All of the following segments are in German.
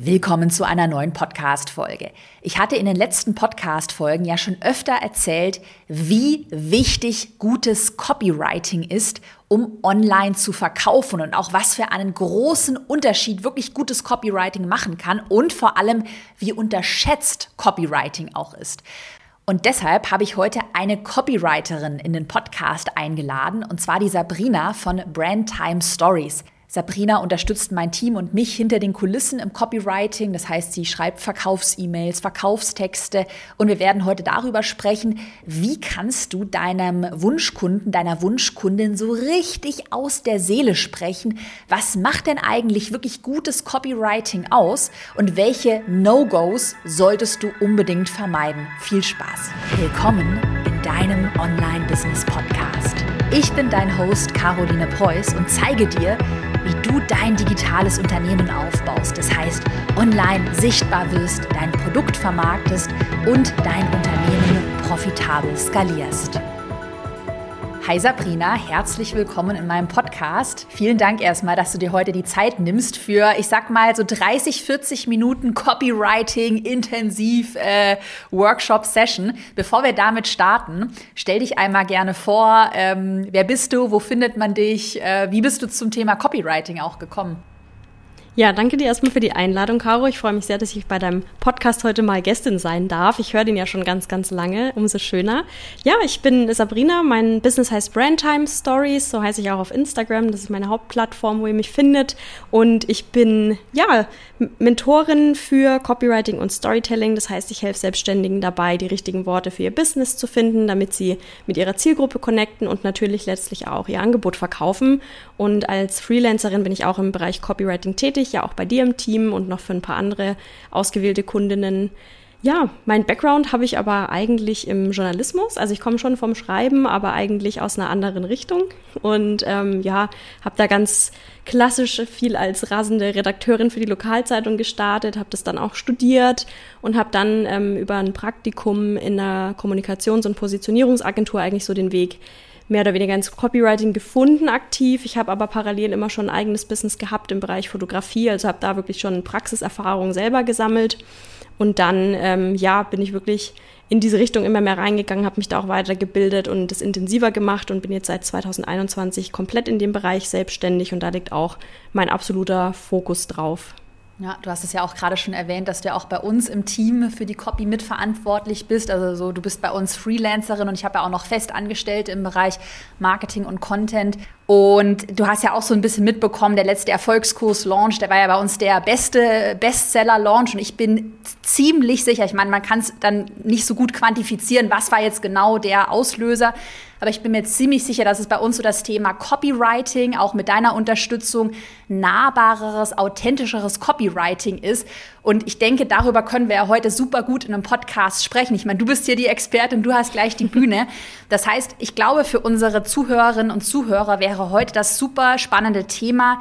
Willkommen zu einer neuen Podcast-Folge. Ich hatte in den letzten Podcast-Folgen ja schon öfter erzählt, wie wichtig gutes Copywriting ist, um online zu verkaufen und auch was für einen großen Unterschied wirklich gutes Copywriting machen kann und vor allem, wie unterschätzt Copywriting auch ist. Und deshalb habe ich heute eine Copywriterin in den Podcast eingeladen, und zwar die Sabrina von Brandtime Stories. Sabrina unterstützt mein Team und mich hinter den Kulissen im Copywriting. Das heißt, sie schreibt Verkaufs-E-Mails, Verkaufstexte. Und wir werden heute darüber sprechen, wie kannst du deinem Wunschkunden, deiner Wunschkundin so richtig aus der Seele sprechen? Was macht denn eigentlich wirklich gutes Copywriting aus? Und welche No-Gos solltest du unbedingt vermeiden? Viel Spaß. Willkommen in deinem Online-Business-Podcast. Ich bin dein Host Caroline Preuß und zeige dir, wie du dein digitales Unternehmen aufbaust. Das heißt, online sichtbar wirst, dein Produkt vermarktest und dein Unternehmen profitabel skalierst. Hi Sabrina, herzlich willkommen in meinem Podcast. Vielen Dank erstmal, dass du dir heute die Zeit nimmst für, ich sag mal, so 30, 40 Minuten Copywriting intensiv äh, Workshop-Session. Bevor wir damit starten, stell dich einmal gerne vor. Ähm, wer bist du? Wo findet man dich? Äh, wie bist du zum Thema Copywriting auch gekommen? Ja, danke dir erstmal für die Einladung, Caro. Ich freue mich sehr, dass ich bei deinem Podcast heute mal Gästin sein darf. Ich höre den ja schon ganz, ganz lange, umso schöner. Ja, ich bin Sabrina, mein Business heißt Brandtime Stories, so heiße ich auch auf Instagram. Das ist meine Hauptplattform, wo ihr mich findet. Und ich bin, ja, Mentorin für Copywriting und Storytelling. Das heißt, ich helfe Selbstständigen dabei, die richtigen Worte für ihr Business zu finden, damit sie mit ihrer Zielgruppe connecten und natürlich letztlich auch ihr Angebot verkaufen. Und als Freelancerin bin ich auch im Bereich Copywriting tätig ich, ja auch bei dir im Team und noch für ein paar andere ausgewählte Kundinnen. Ja, mein Background habe ich aber eigentlich im Journalismus. Also ich komme schon vom Schreiben, aber eigentlich aus einer anderen Richtung. Und ähm, ja, habe da ganz klassisch viel als rasende Redakteurin für die Lokalzeitung gestartet, habe das dann auch studiert und habe dann ähm, über ein Praktikum in einer Kommunikations- und Positionierungsagentur eigentlich so den Weg mehr oder weniger ins Copywriting gefunden aktiv. Ich habe aber parallel immer schon ein eigenes Business gehabt im Bereich Fotografie, also habe da wirklich schon Praxiserfahrung selber gesammelt. Und dann, ähm, ja, bin ich wirklich in diese Richtung immer mehr reingegangen, habe mich da auch weitergebildet und das intensiver gemacht und bin jetzt seit 2021 komplett in dem Bereich selbstständig und da liegt auch mein absoluter Fokus drauf. Ja, du hast es ja auch gerade schon erwähnt, dass du ja auch bei uns im Team für die Copy mitverantwortlich bist. Also so, du bist bei uns Freelancerin und ich habe ja auch noch Festangestellte im Bereich Marketing und Content. Und du hast ja auch so ein bisschen mitbekommen, der letzte Erfolgskurs-Launch, der war ja bei uns der beste Bestseller-Launch. Und ich bin ziemlich sicher, ich meine, man kann es dann nicht so gut quantifizieren, was war jetzt genau der Auslöser. Aber ich bin mir ziemlich sicher, dass es bei uns so das Thema Copywriting, auch mit deiner Unterstützung, nahbareres, authentischeres Copywriting ist. Und ich denke, darüber können wir ja heute super gut in einem Podcast sprechen. Ich meine, du bist hier die Expertin, du hast gleich die Bühne. Das heißt, ich glaube, für unsere Zuhörerinnen und Zuhörer wäre heute das super spannende Thema,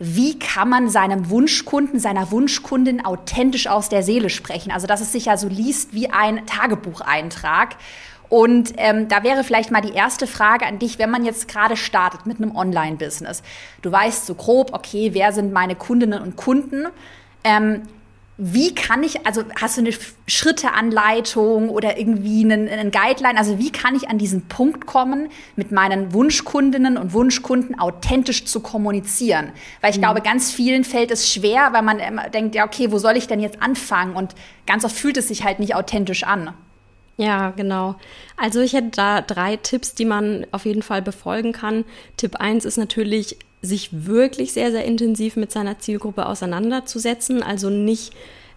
wie kann man seinem Wunschkunden, seiner Wunschkundin authentisch aus der Seele sprechen? Also, dass es sich ja so liest wie ein Tagebucheintrag. Und ähm, da wäre vielleicht mal die erste Frage an dich, wenn man jetzt gerade startet mit einem Online-Business. Du weißt so grob, okay, wer sind meine Kundinnen und Kunden? Ähm, wie kann ich, also hast du eine Schritteanleitung oder irgendwie einen, einen Guideline? Also wie kann ich an diesen Punkt kommen, mit meinen Wunschkundinnen und Wunschkunden authentisch zu kommunizieren? Weil ich mhm. glaube, ganz vielen fällt es schwer, weil man immer denkt, ja, okay, wo soll ich denn jetzt anfangen? Und ganz oft fühlt es sich halt nicht authentisch an. Ja, genau. Also ich hätte da drei Tipps, die man auf jeden Fall befolgen kann. Tipp eins ist natürlich, sich wirklich sehr, sehr intensiv mit seiner Zielgruppe auseinanderzusetzen. Also nicht,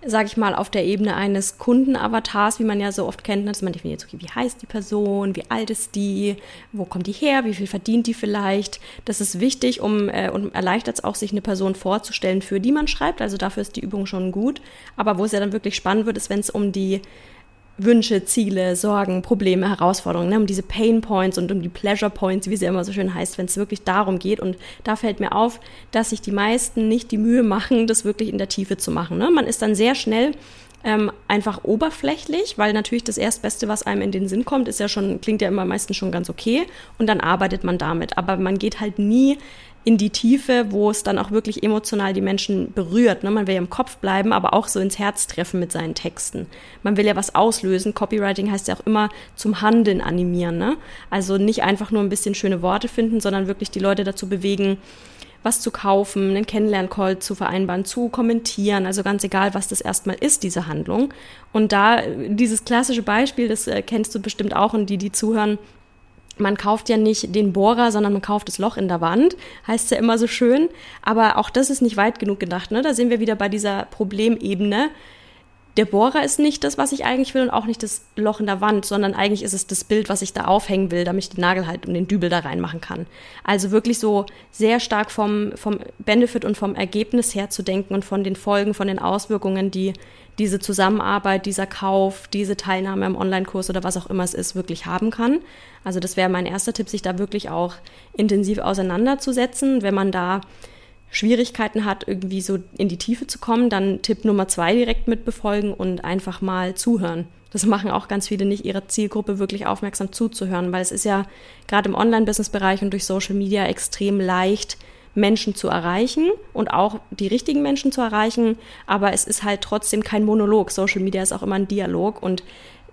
sage ich mal, auf der Ebene eines Kundenavatars, wie man ja so oft kennt, dass man definiert, okay, wie heißt die Person, wie alt ist die, wo kommt die her, wie viel verdient die vielleicht. Das ist wichtig, um äh, und erleichtert es auch, sich eine Person vorzustellen, für die man schreibt. Also dafür ist die Übung schon gut. Aber wo es ja dann wirklich spannend wird, ist, wenn es um die Wünsche, Ziele, Sorgen, Probleme, Herausforderungen, ne, um diese Pain Points und um die Pleasure Points, wie sie immer so schön heißt, wenn es wirklich darum geht. Und da fällt mir auf, dass sich die meisten nicht die Mühe machen, das wirklich in der Tiefe zu machen. Ne? Man ist dann sehr schnell ähm, einfach oberflächlich, weil natürlich das Erstbeste, was einem in den Sinn kommt, ist ja schon, klingt ja immer meistens schon ganz okay und dann arbeitet man damit. Aber man geht halt nie in die Tiefe, wo es dann auch wirklich emotional die Menschen berührt. Ne? Man will ja im Kopf bleiben, aber auch so ins Herz treffen mit seinen Texten. Man will ja was auslösen. Copywriting heißt ja auch immer zum Handeln animieren. Ne? Also nicht einfach nur ein bisschen schöne Worte finden, sondern wirklich die Leute dazu bewegen, was zu kaufen, einen Kennenlern-Call zu vereinbaren, zu kommentieren, also ganz egal, was das erstmal ist, diese Handlung. Und da dieses klassische Beispiel, das äh, kennst du bestimmt auch und die, die zuhören, man kauft ja nicht den Bohrer, sondern man kauft das Loch in der Wand, heißt ja immer so schön. Aber auch das ist nicht weit genug gedacht. Ne? Da sind wir wieder bei dieser Problemebene der Bohrer ist nicht das, was ich eigentlich will und auch nicht das Loch in der Wand, sondern eigentlich ist es das Bild, was ich da aufhängen will, damit ich den Nagel halt und den Dübel da reinmachen kann. Also wirklich so sehr stark vom, vom Benefit und vom Ergebnis her zu denken und von den Folgen, von den Auswirkungen, die diese Zusammenarbeit, dieser Kauf, diese Teilnahme am Online-Kurs oder was auch immer es ist, wirklich haben kann. Also das wäre mein erster Tipp, sich da wirklich auch intensiv auseinanderzusetzen. Wenn man da Schwierigkeiten hat, irgendwie so in die Tiefe zu kommen, dann Tipp Nummer zwei direkt mitbefolgen und einfach mal zuhören. Das machen auch ganz viele nicht, ihrer Zielgruppe wirklich aufmerksam zuzuhören, weil es ist ja gerade im Online-Business-Bereich und durch Social Media extrem leicht, Menschen zu erreichen und auch die richtigen Menschen zu erreichen. Aber es ist halt trotzdem kein Monolog. Social Media ist auch immer ein Dialog und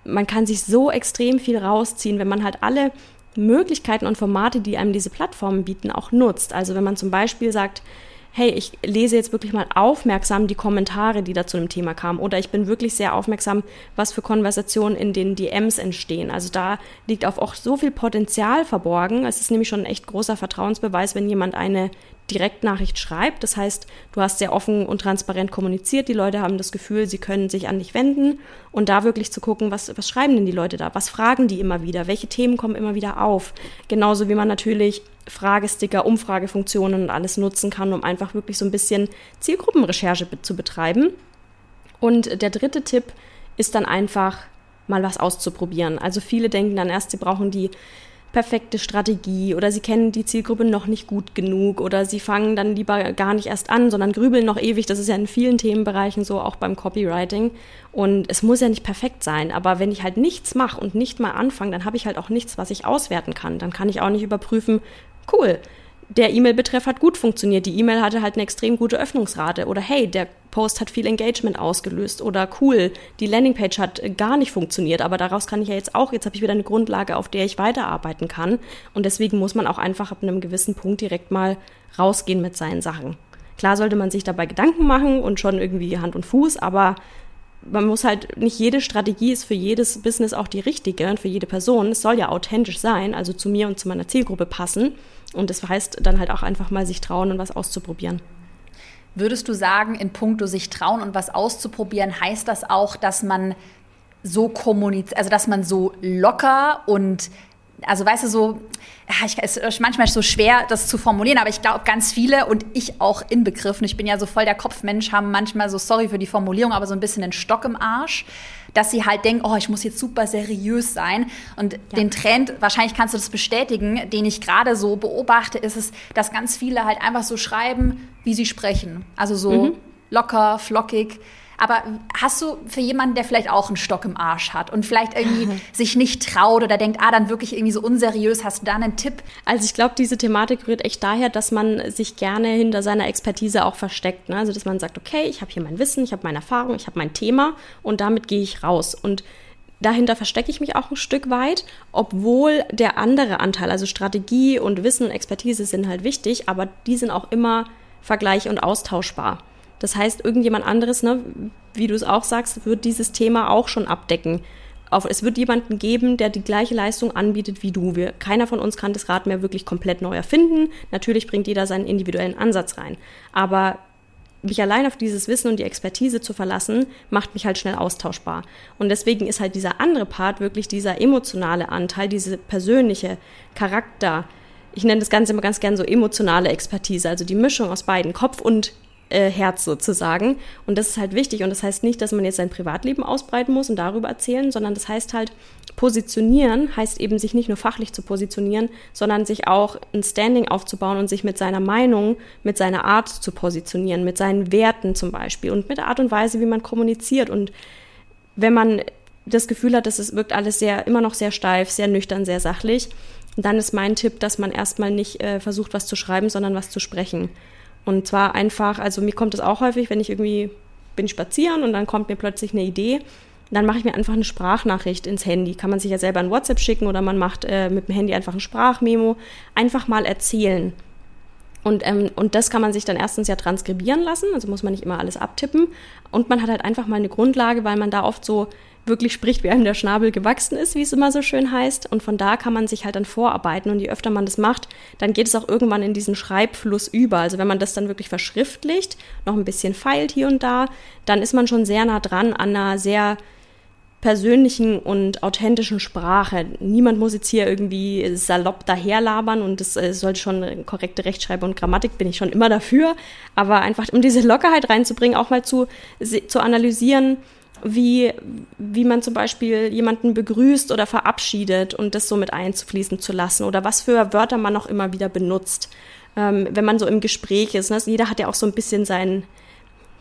man kann sich so extrem viel rausziehen, wenn man halt alle Möglichkeiten und Formate, die einem diese Plattformen bieten, auch nutzt. Also wenn man zum Beispiel sagt, hey, ich lese jetzt wirklich mal aufmerksam die Kommentare, die da zu einem Thema kamen. Oder ich bin wirklich sehr aufmerksam, was für Konversationen in den DMs entstehen. Also da liegt auch so viel Potenzial verborgen. Es ist nämlich schon ein echt großer Vertrauensbeweis, wenn jemand eine Direktnachricht schreibt. Das heißt, du hast sehr offen und transparent kommuniziert. Die Leute haben das Gefühl, sie können sich an dich wenden und da wirklich zu gucken, was, was schreiben denn die Leute da? Was fragen die immer wieder? Welche Themen kommen immer wieder auf? Genauso wie man natürlich Fragesticker, Umfragefunktionen und alles nutzen kann, um einfach wirklich so ein bisschen Zielgruppenrecherche zu betreiben. Und der dritte Tipp ist dann einfach mal was auszuprobieren. Also viele denken dann erst, sie brauchen die perfekte Strategie oder sie kennen die Zielgruppe noch nicht gut genug oder sie fangen dann lieber gar nicht erst an, sondern grübeln noch ewig. Das ist ja in vielen Themenbereichen so, auch beim Copywriting. Und es muss ja nicht perfekt sein, aber wenn ich halt nichts mache und nicht mal anfange, dann habe ich halt auch nichts, was ich auswerten kann. Dann kann ich auch nicht überprüfen, cool, der E-Mail-Betreff hat gut funktioniert. Die E-Mail hatte halt eine extrem gute Öffnungsrate. Oder hey, der Post hat viel Engagement ausgelöst. Oder cool, die Landingpage hat gar nicht funktioniert. Aber daraus kann ich ja jetzt auch, jetzt habe ich wieder eine Grundlage, auf der ich weiterarbeiten kann. Und deswegen muss man auch einfach ab einem gewissen Punkt direkt mal rausgehen mit seinen Sachen. Klar sollte man sich dabei Gedanken machen und schon irgendwie Hand und Fuß, aber man muss halt, nicht jede Strategie ist für jedes Business auch die richtige und für jede Person. Es soll ja authentisch sein, also zu mir und zu meiner Zielgruppe passen. Und das heißt dann halt auch einfach mal sich trauen und was auszuprobieren. Würdest du sagen, in puncto sich trauen und was auszuprobieren, heißt das auch, dass man so kommuniziert, also dass man so locker und also weißt du, so, ich, es ist manchmal so schwer, das zu formulieren, aber ich glaube, ganz viele und ich auch inbegriffen, ich bin ja so voll der Kopfmensch, haben manchmal so, sorry für die Formulierung, aber so ein bisschen einen Stock im Arsch, dass sie halt denken, oh, ich muss jetzt super seriös sein. Und ja. den Trend, wahrscheinlich kannst du das bestätigen, den ich gerade so beobachte, ist es, dass ganz viele halt einfach so schreiben, wie sie sprechen. Also so mhm. locker, flockig. Aber hast du für jemanden, der vielleicht auch einen Stock im Arsch hat und vielleicht irgendwie sich nicht traut oder denkt, ah, dann wirklich irgendwie so unseriös, hast du da einen Tipp? Also ich glaube, diese Thematik rührt echt daher, dass man sich gerne hinter seiner Expertise auch versteckt. Ne? Also dass man sagt, okay, ich habe hier mein Wissen, ich habe meine Erfahrung, ich habe mein Thema und damit gehe ich raus. Und dahinter verstecke ich mich auch ein Stück weit, obwohl der andere Anteil, also Strategie und Wissen und Expertise sind halt wichtig, aber die sind auch immer vergleich- und austauschbar. Das heißt, irgendjemand anderes, ne, wie du es auch sagst, wird dieses Thema auch schon abdecken. Auf, es wird jemanden geben, der die gleiche Leistung anbietet wie du. Wir, keiner von uns kann das Rad mehr wirklich komplett neu erfinden. Natürlich bringt jeder seinen individuellen Ansatz rein. Aber mich allein auf dieses Wissen und die Expertise zu verlassen, macht mich halt schnell austauschbar. Und deswegen ist halt dieser andere Part wirklich dieser emotionale Anteil, diese persönliche Charakter. Ich nenne das Ganze immer ganz gern so emotionale Expertise, also die Mischung aus beiden, Kopf und äh, Herz sozusagen. Und das ist halt wichtig. Und das heißt nicht, dass man jetzt sein Privatleben ausbreiten muss und darüber erzählen, sondern das heißt halt, positionieren heißt eben, sich nicht nur fachlich zu positionieren, sondern sich auch ein Standing aufzubauen und sich mit seiner Meinung, mit seiner Art zu positionieren, mit seinen Werten zum Beispiel und mit der Art und Weise, wie man kommuniziert. Und wenn man das Gefühl hat, dass es wirkt alles sehr, immer noch sehr steif, sehr nüchtern, sehr sachlich, dann ist mein Tipp, dass man erstmal nicht äh, versucht, was zu schreiben, sondern was zu sprechen. Und zwar einfach, also mir kommt es auch häufig, wenn ich irgendwie bin spazieren und dann kommt mir plötzlich eine Idee, dann mache ich mir einfach eine Sprachnachricht ins Handy. Kann man sich ja selber ein WhatsApp schicken oder man macht äh, mit dem Handy einfach ein Sprachmemo. Einfach mal erzählen. Und, ähm, und das kann man sich dann erstens ja transkribieren lassen, also muss man nicht immer alles abtippen. Und man hat halt einfach mal eine Grundlage, weil man da oft so wirklich spricht, wie einem der Schnabel gewachsen ist, wie es immer so schön heißt. Und von da kann man sich halt dann vorarbeiten. Und je öfter man das macht, dann geht es auch irgendwann in diesen Schreibfluss über. Also wenn man das dann wirklich verschriftlicht, noch ein bisschen feilt hier und da, dann ist man schon sehr nah dran an einer sehr persönlichen und authentischen Sprache. Niemand muss jetzt hier irgendwie salopp daherlabern und es äh, sollte schon korrekte Rechtschreibung und Grammatik, bin ich schon immer dafür. Aber einfach, um diese Lockerheit reinzubringen, auch mal zu, zu analysieren, wie, wie man zum Beispiel jemanden begrüßt oder verabschiedet und das so mit einzufließen zu lassen oder was für Wörter man auch immer wieder benutzt, ähm, wenn man so im Gespräch ist. Ne? Jeder hat ja auch so ein bisschen seinen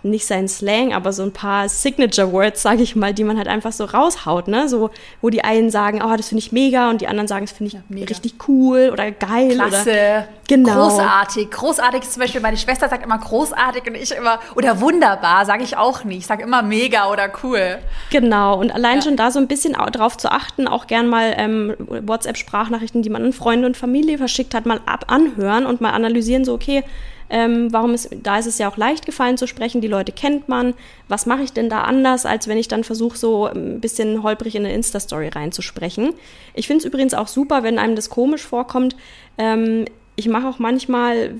nicht sein Slang, aber so ein paar Signature Words, sage ich mal, die man halt einfach so raushaut, ne? So, wo die einen sagen, oh, das finde ich mega und die anderen sagen, das finde ich ja, richtig cool oder geil. Klasse. Oder, genau. Großartig. Großartig ist zum Beispiel, meine Schwester sagt immer großartig und ich immer, oder wunderbar, sage ich auch nicht. Ich sage immer mega oder cool. Genau. Und allein ja. schon da so ein bisschen drauf zu achten, auch gern mal ähm, WhatsApp-Sprachnachrichten, die man an Freunde und Familie verschickt hat, mal ab anhören und mal analysieren, so, okay, ähm, warum ist, da ist es ja auch leicht gefallen zu sprechen, die Leute kennt man. Was mache ich denn da anders, als wenn ich dann versuche, so ein bisschen holprig in eine Insta-Story reinzusprechen? Ich finde es übrigens auch super, wenn einem das komisch vorkommt. Ähm, ich mache auch manchmal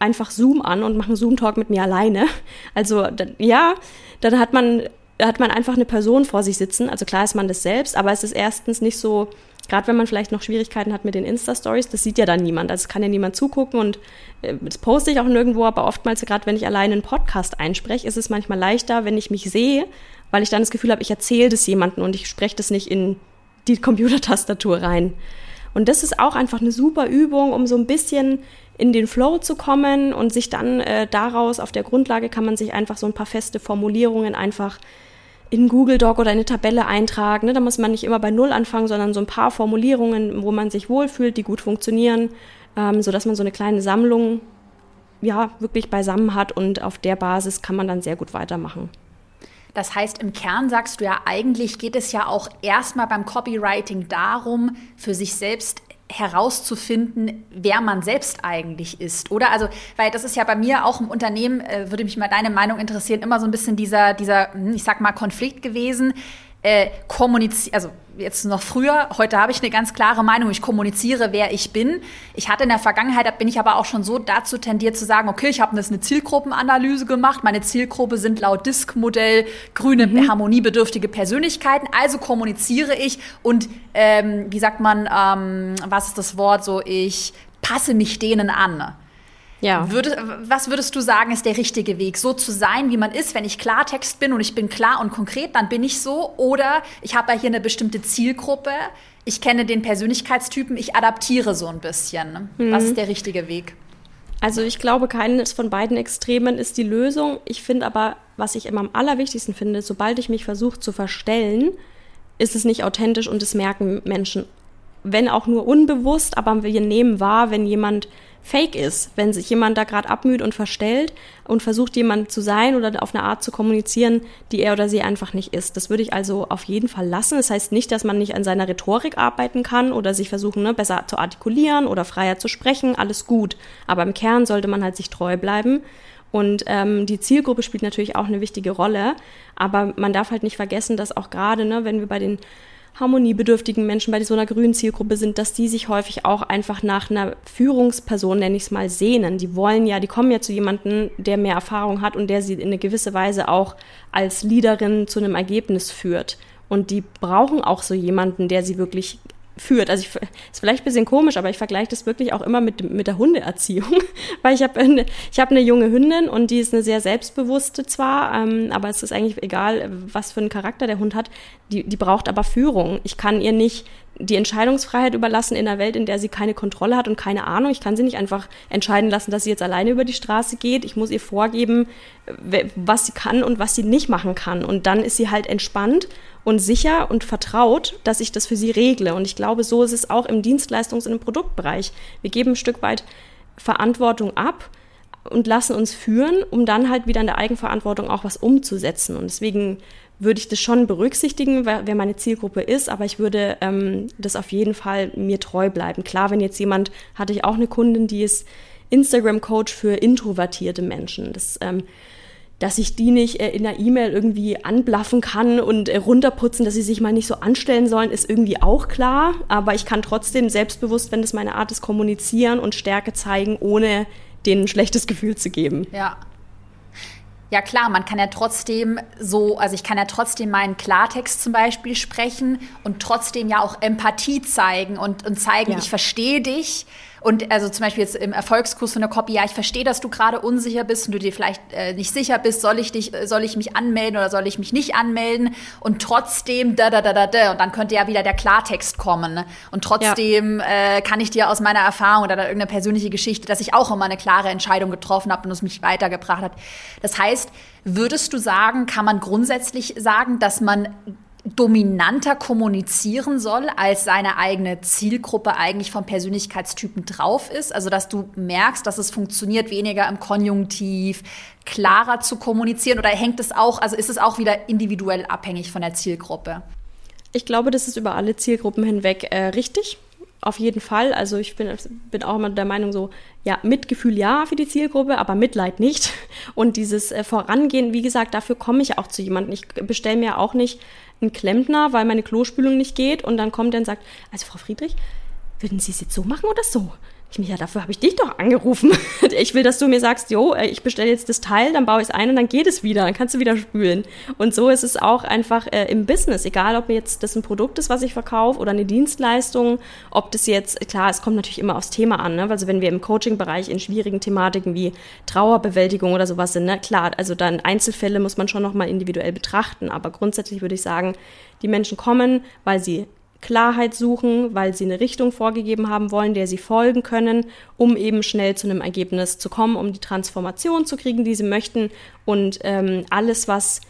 einfach Zoom an und mache einen Zoom-Talk mit mir alleine. Also ja, dann hat man, hat man einfach eine Person vor sich sitzen. Also klar ist man das selbst, aber es ist erstens nicht so gerade wenn man vielleicht noch Schwierigkeiten hat mit den Insta-Stories, das sieht ja dann niemand. Also kann ja niemand zugucken und äh, das poste ich auch nirgendwo, aber oftmals, gerade wenn ich alleine einen Podcast einspreche, ist es manchmal leichter, wenn ich mich sehe, weil ich dann das Gefühl habe, ich erzähle das jemandem und ich spreche das nicht in die Computertastatur rein. Und das ist auch einfach eine super Übung, um so ein bisschen in den Flow zu kommen und sich dann äh, daraus, auf der Grundlage kann man sich einfach so ein paar feste Formulierungen einfach in Google Doc oder in eine Tabelle eintragen. Ne? Da muss man nicht immer bei Null anfangen, sondern so ein paar Formulierungen, wo man sich wohlfühlt, die gut funktionieren, ähm, sodass man so eine kleine Sammlung ja wirklich beisammen hat und auf der Basis kann man dann sehr gut weitermachen. Das heißt, im Kern sagst du ja, eigentlich geht es ja auch erstmal beim Copywriting darum, für sich selbst herauszufinden, wer man selbst eigentlich ist, oder? Also, weil das ist ja bei mir auch im Unternehmen, äh, würde mich mal deine Meinung interessieren, immer so ein bisschen dieser, dieser, hm, ich sag mal, Konflikt gewesen. Äh, kommunizieren, also jetzt noch früher, heute habe ich eine ganz klare Meinung, ich kommuniziere, wer ich bin. Ich hatte in der Vergangenheit, da bin ich aber auch schon so dazu tendiert zu sagen, okay, ich habe jetzt eine Zielgruppenanalyse gemacht, meine Zielgruppe sind laut Disk-Modell grüne, mhm. harmoniebedürftige Persönlichkeiten, also kommuniziere ich und, ähm, wie sagt man, ähm, was ist das Wort, so ich passe mich denen an. Ja. Würde, was würdest du sagen, ist der richtige Weg? So zu sein, wie man ist, wenn ich Klartext bin und ich bin klar und konkret, dann bin ich so. Oder ich habe ja hier eine bestimmte Zielgruppe, ich kenne den Persönlichkeitstypen, ich adaptiere so ein bisschen. Mhm. Was ist der richtige Weg? Also ich glaube, keines von beiden Extremen ist die Lösung. Ich finde aber, was ich immer am allerwichtigsten finde, sobald ich mich versuche zu verstellen, ist es nicht authentisch und es merken Menschen, wenn auch nur unbewusst, aber wir nehmen wahr, wenn jemand fake ist, wenn sich jemand da gerade abmüht und verstellt und versucht, jemand zu sein oder auf eine Art zu kommunizieren, die er oder sie einfach nicht ist. Das würde ich also auf jeden Fall lassen. Das heißt nicht, dass man nicht an seiner Rhetorik arbeiten kann oder sich versuchen, ne, besser zu artikulieren oder freier zu sprechen. Alles gut. Aber im Kern sollte man halt sich treu bleiben. Und ähm, die Zielgruppe spielt natürlich auch eine wichtige Rolle. Aber man darf halt nicht vergessen, dass auch gerade, ne, wenn wir bei den harmoniebedürftigen Menschen bei so einer grünen Zielgruppe sind, dass die sich häufig auch einfach nach einer Führungsperson, nenne ich es mal, sehnen. Die wollen ja, die kommen ja zu jemandem, der mehr Erfahrung hat und der sie in eine gewisse Weise auch als Leaderin zu einem Ergebnis führt. Und die brauchen auch so jemanden, der sie wirklich führt. Also ich, ist vielleicht ein bisschen komisch, aber ich vergleiche das wirklich auch immer mit, mit der Hundeerziehung, weil ich habe eine, ich eine junge Hündin und die ist eine sehr selbstbewusste zwar, ähm, aber es ist eigentlich egal, was für einen Charakter der Hund hat. Die, die braucht aber Führung. Ich kann ihr nicht die Entscheidungsfreiheit überlassen in einer Welt, in der sie keine Kontrolle hat und keine Ahnung. Ich kann sie nicht einfach entscheiden lassen, dass sie jetzt alleine über die Straße geht. Ich muss ihr vorgeben, was sie kann und was sie nicht machen kann. Und dann ist sie halt entspannt und sicher und vertraut, dass ich das für sie regle. Und ich glaube, so ist es auch im Dienstleistungs- und im Produktbereich. Wir geben ein Stück weit Verantwortung ab und lassen uns führen, um dann halt wieder in der Eigenverantwortung auch was umzusetzen. Und deswegen würde ich das schon berücksichtigen, wer, meine Zielgruppe ist, aber ich würde ähm, das auf jeden Fall mir treu bleiben. Klar, wenn jetzt jemand, hatte ich auch eine Kundin, die ist Instagram-Coach für introvertierte Menschen. Das, ähm, dass ich die nicht äh, in der E-Mail irgendwie anblaffen kann und äh, runterputzen, dass sie sich mal nicht so anstellen sollen, ist irgendwie auch klar. Aber ich kann trotzdem selbstbewusst, wenn das meine Art ist, kommunizieren und Stärke zeigen, ohne denen ein schlechtes Gefühl zu geben. Ja, ja klar, man kann ja trotzdem so, also ich kann ja trotzdem meinen Klartext zum Beispiel sprechen und trotzdem ja auch Empathie zeigen und, und zeigen, ja. ich verstehe dich. Und also zum Beispiel jetzt im Erfolgskurs von der Copy, ja, ich verstehe, dass du gerade unsicher bist und du dir vielleicht äh, nicht sicher bist, soll ich dich, soll ich mich anmelden oder soll ich mich nicht anmelden? Und trotzdem da da da da da und dann könnte ja wieder der Klartext kommen. Und trotzdem ja. äh, kann ich dir aus meiner Erfahrung oder irgendeine persönliche Geschichte, dass ich auch immer eine klare Entscheidung getroffen habe und es mich weitergebracht hat. Das heißt, würdest du sagen, kann man grundsätzlich sagen, dass man dominanter kommunizieren soll, als seine eigene Zielgruppe eigentlich vom Persönlichkeitstypen drauf ist. Also dass du merkst, dass es funktioniert, weniger im Konjunktiv, klarer zu kommunizieren oder hängt es auch, also ist es auch wieder individuell abhängig von der Zielgruppe? Ich glaube, das ist über alle Zielgruppen hinweg äh, richtig. Auf jeden Fall. Also ich bin, bin auch immer der Meinung so, ja, Mitgefühl ja für die Zielgruppe, aber Mitleid nicht. Und dieses äh, Vorangehen, wie gesagt, dafür komme ich auch zu jemandem. Ich bestelle mir auch nicht einen Klempner, weil meine Klospülung nicht geht und dann kommt er und sagt, also Frau Friedrich, würden Sie es jetzt so machen oder so? Ich mich, ja, dafür habe ich dich doch angerufen. ich will, dass du mir sagst, jo, äh, ich bestelle jetzt das Teil, dann baue ich es ein und dann geht es wieder, dann kannst du wieder spülen. Und so ist es auch einfach äh, im Business, egal ob jetzt das ein Produkt ist, was ich verkaufe oder eine Dienstleistung, ob das jetzt, klar, es kommt natürlich immer aufs Thema an, ne? also wenn wir im Coaching-Bereich in schwierigen Thematiken wie Trauerbewältigung oder sowas sind, ne? klar, also dann Einzelfälle muss man schon nochmal individuell betrachten, aber grundsätzlich würde ich sagen, die Menschen kommen, weil sie Klarheit suchen, weil sie eine Richtung vorgegeben haben wollen, der sie folgen können, um eben schnell zu einem Ergebnis zu kommen, um die Transformation zu kriegen, die sie möchten. Und ähm, alles, was